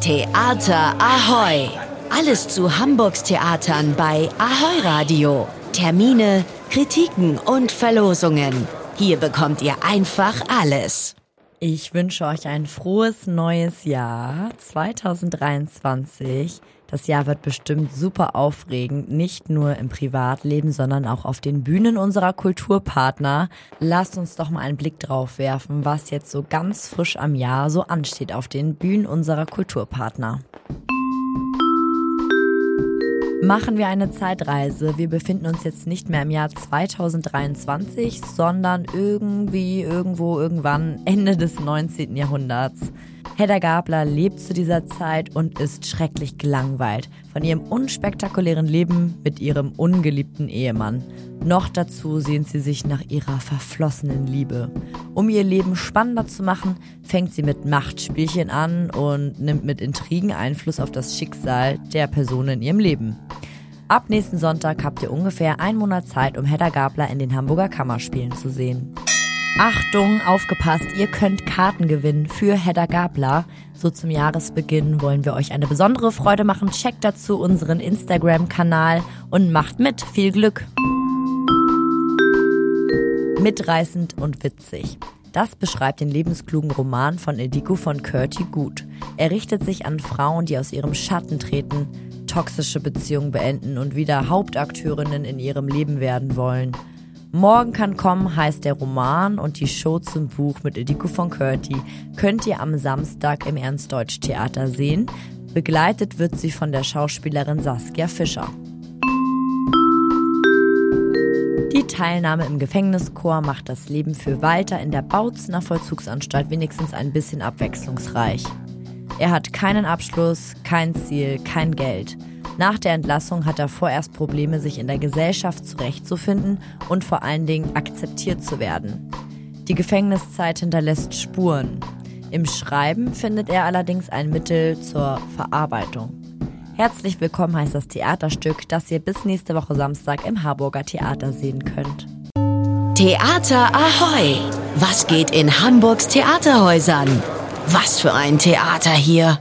Theater Ahoy! Alles zu Hamburgs Theatern bei Ahoy Radio. Termine, Kritiken und Verlosungen. Hier bekommt ihr einfach alles. Ich wünsche euch ein frohes neues Jahr 2023. Das Jahr wird bestimmt super aufregend, nicht nur im Privatleben, sondern auch auf den Bühnen unserer Kulturpartner. Lasst uns doch mal einen Blick drauf werfen, was jetzt so ganz frisch am Jahr so ansteht auf den Bühnen unserer Kulturpartner. Machen wir eine Zeitreise. Wir befinden uns jetzt nicht mehr im Jahr 2023, sondern irgendwie, irgendwo, irgendwann Ende des 19. Jahrhunderts. Hedda Gabler lebt zu dieser Zeit und ist schrecklich gelangweilt von ihrem unspektakulären Leben mit ihrem ungeliebten Ehemann. Noch dazu sehnt sie sich nach ihrer verflossenen Liebe. Um ihr Leben spannender zu machen, fängt sie mit Machtspielchen an und nimmt mit Intrigen Einfluss auf das Schicksal der Person in ihrem Leben. Ab nächsten Sonntag habt ihr ungefähr einen Monat Zeit, um Hedda Gabler in den Hamburger Kammerspielen zu sehen. Achtung, aufgepasst, ihr könnt Karten gewinnen für Hedda Gabler. So zum Jahresbeginn wollen wir euch eine besondere Freude machen. Checkt dazu unseren Instagram-Kanal und macht mit. Viel Glück! Mitreißend und witzig. Das beschreibt den lebensklugen Roman von Ediko von Curti gut. Er richtet sich an Frauen, die aus ihrem Schatten treten, toxische Beziehungen beenden und wieder Hauptakteurinnen in ihrem Leben werden wollen. Morgen kann kommen heißt der Roman und die Show zum Buch mit Ediko von Curti könnt ihr am Samstag im Ernst-Deutsch-Theater sehen. Begleitet wird sie von der Schauspielerin Saskia Fischer. Die Teilnahme im Gefängnischor macht das Leben für Walter in der Bautzener Vollzugsanstalt wenigstens ein bisschen abwechslungsreich. Er hat keinen Abschluss, kein Ziel, kein Geld. Nach der Entlassung hat er vorerst Probleme, sich in der Gesellschaft zurechtzufinden und vor allen Dingen akzeptiert zu werden. Die Gefängniszeit hinterlässt Spuren. Im Schreiben findet er allerdings ein Mittel zur Verarbeitung. Herzlich willkommen heißt das Theaterstück, das ihr bis nächste Woche Samstag im Harburger Theater sehen könnt. Theater Ahoy! Was geht in Hamburgs Theaterhäusern? Was für ein Theater hier!